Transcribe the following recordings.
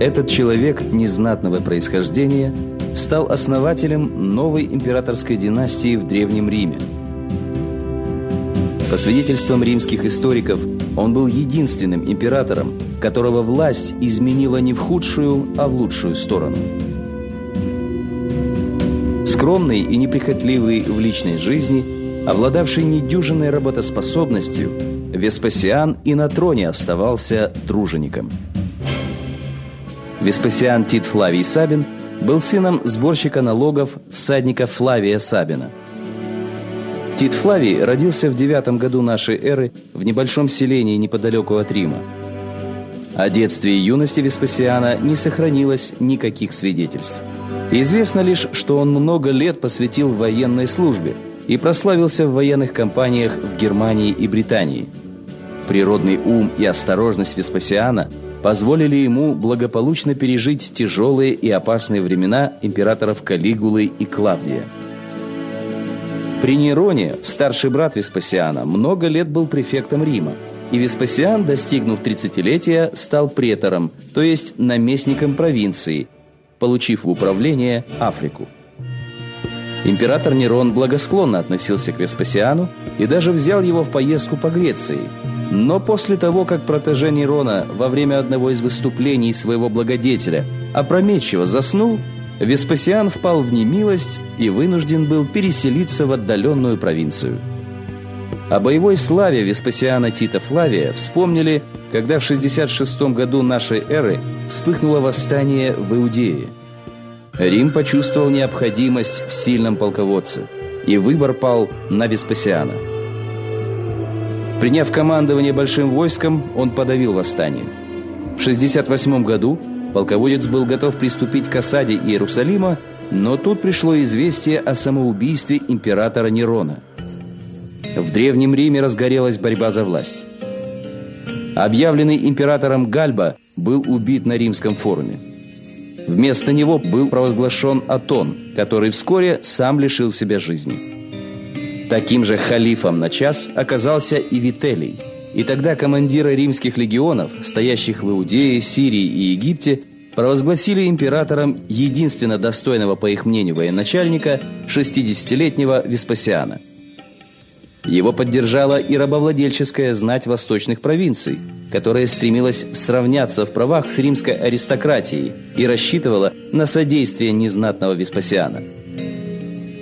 Этот человек незнатного происхождения стал основателем новой императорской династии в Древнем Риме. По свидетельствам римских историков, он был единственным императором, которого власть изменила не в худшую, а в лучшую сторону. Скромный и неприхотливый в личной жизни, обладавший недюжинной работоспособностью, Веспасиан и на троне оставался тружеником. Веспасиан Тит Флавий Сабин был сыном сборщика налогов всадника Флавия Сабина. Тит Флавий родился в девятом году нашей эры в небольшом селении неподалеку от Рима. О детстве и юности Веспасиана не сохранилось никаких свидетельств. Известно лишь, что он много лет посвятил военной службе и прославился в военных кампаниях в Германии и Британии. Природный ум и осторожность Веспасиана позволили ему благополучно пережить тяжелые и опасные времена императоров Калигулы и Клавдия. При Нероне старший брат Веспасиана много лет был префектом Рима, и Веспасиан, достигнув 30-летия, стал претором, то есть наместником провинции, получив в управление Африку. Император Нерон благосклонно относился к Веспасиану и даже взял его в поездку по Греции. Но после того, как протеже Нерона во время одного из выступлений своего благодетеля опрометчиво заснул, Веспасиан впал в немилость и вынужден был переселиться в отдаленную провинцию. О боевой славе Веспасиана Тита Флавия вспомнили, когда в 66 году нашей эры вспыхнуло восстание в Иудее – Рим почувствовал необходимость в сильном полководце, и выбор пал на Веспасиана. Приняв командование большим войском, он подавил восстание. В 68 году полководец был готов приступить к осаде Иерусалима, но тут пришло известие о самоубийстве императора Нерона. В Древнем Риме разгорелась борьба за власть. Объявленный императором Гальба был убит на римском форуме. Вместо него был провозглашен Атон, который вскоре сам лишил себя жизни. Таким же халифом на час оказался и Вителий. И тогда командиры римских легионов, стоящих в Иудее, Сирии и Египте, провозгласили императором единственно достойного, по их мнению, военачальника, 60-летнего Веспасиана – его поддержала и рабовладельческая знать восточных провинций, которая стремилась сравняться в правах с римской аристократией и рассчитывала на содействие незнатного Веспасиана.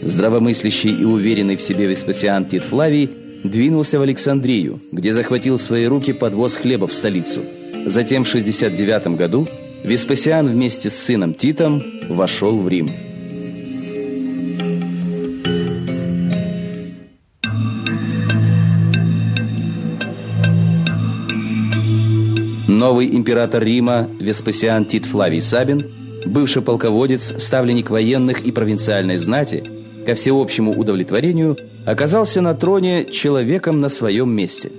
Здравомыслящий и уверенный в себе Веспасиан Тит Флавий двинулся в Александрию, где захватил в свои руки подвоз хлеба в столицу. Затем в 69 году Веспасиан вместе с сыном Титом вошел в Рим. Новый император Рима Веспасиан Тит Флавий Сабин, бывший полководец, ставленник военных и провинциальной знати, ко всеобщему удовлетворению оказался на троне человеком на своем месте.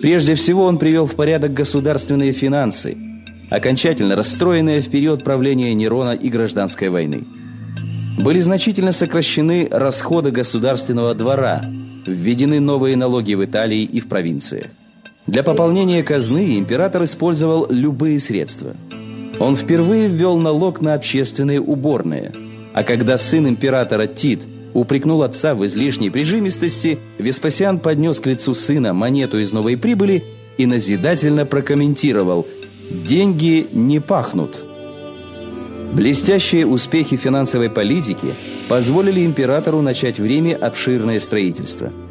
Прежде всего он привел в порядок государственные финансы, окончательно расстроенные в период правления Нерона и гражданской войны. Были значительно сокращены расходы государственного двора, введены новые налоги в Италии и в провинциях. Для пополнения казны император использовал любые средства. Он впервые ввел налог на общественные уборные. А когда сын императора Тит упрекнул отца в излишней прижимистости, Веспасиан поднес к лицу сына монету из новой прибыли и назидательно прокомментировал «Деньги не пахнут». Блестящие успехи финансовой политики позволили императору начать в Риме обширное строительство –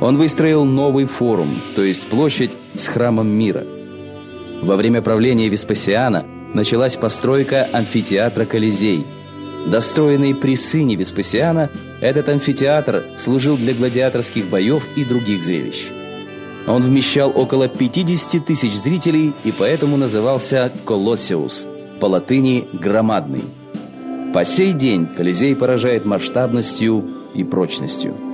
он выстроил новый форум, то есть площадь с храмом мира. Во время правления Веспасиана началась постройка амфитеатра Колизей. Достроенный при сыне Веспасиана, этот амфитеатр служил для гладиаторских боев и других зрелищ. Он вмещал около 50 тысяч зрителей и поэтому назывался «Колоссиус», по латыни «громадный». По сей день Колизей поражает масштабностью и прочностью.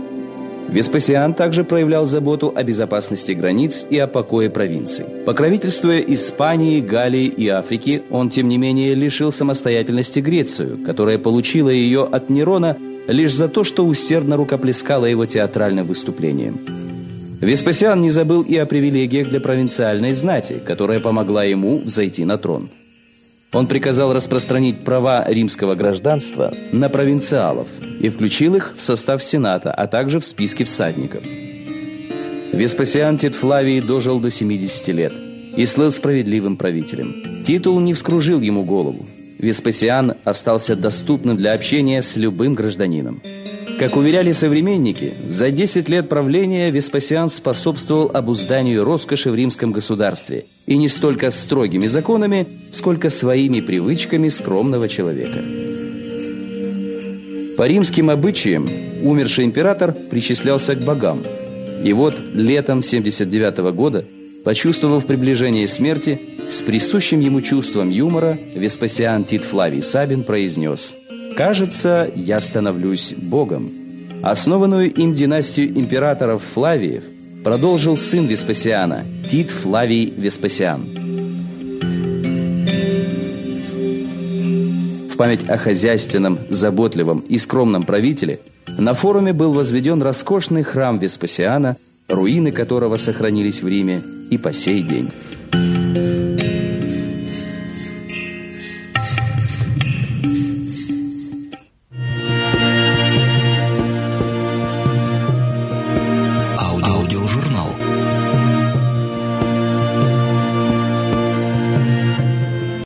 Веспасиан также проявлял заботу о безопасности границ и о покое провинций. Покровительствуя Испании, Галлии и Африке, он, тем не менее, лишил самостоятельности Грецию, которая получила ее от Нерона лишь за то, что усердно рукоплескала его театральным выступлением. Веспасиан не забыл и о привилегиях для провинциальной знати, которая помогла ему взойти на трон. Он приказал распространить права римского гражданства на провинциалов и включил их в состав Сената, а также в списки всадников. Веспасиан Тит Флавий дожил до 70 лет и слыл справедливым правителем. Титул не вскружил ему голову. Веспасиан остался доступным для общения с любым гражданином. Как уверяли современники, за 10 лет правления Веспасиан способствовал обузданию роскоши в римском государстве, и не столько строгими законами, сколько своими привычками скромного человека. По римским обычаям умерший император причислялся к богам. И вот летом 79 -го года, почувствовав приближение смерти, с присущим ему чувством юмора Веспасиан Тит Флавий Сабин произнес – Кажется, я становлюсь богом. Основанную им династию императоров Флавиев продолжил сын Веспасиана, Тит Флавий Веспасиан. В память о хозяйственном, заботливом и скромном правителе на форуме был возведен роскошный храм Веспасиана, руины которого сохранились в Риме и по сей день.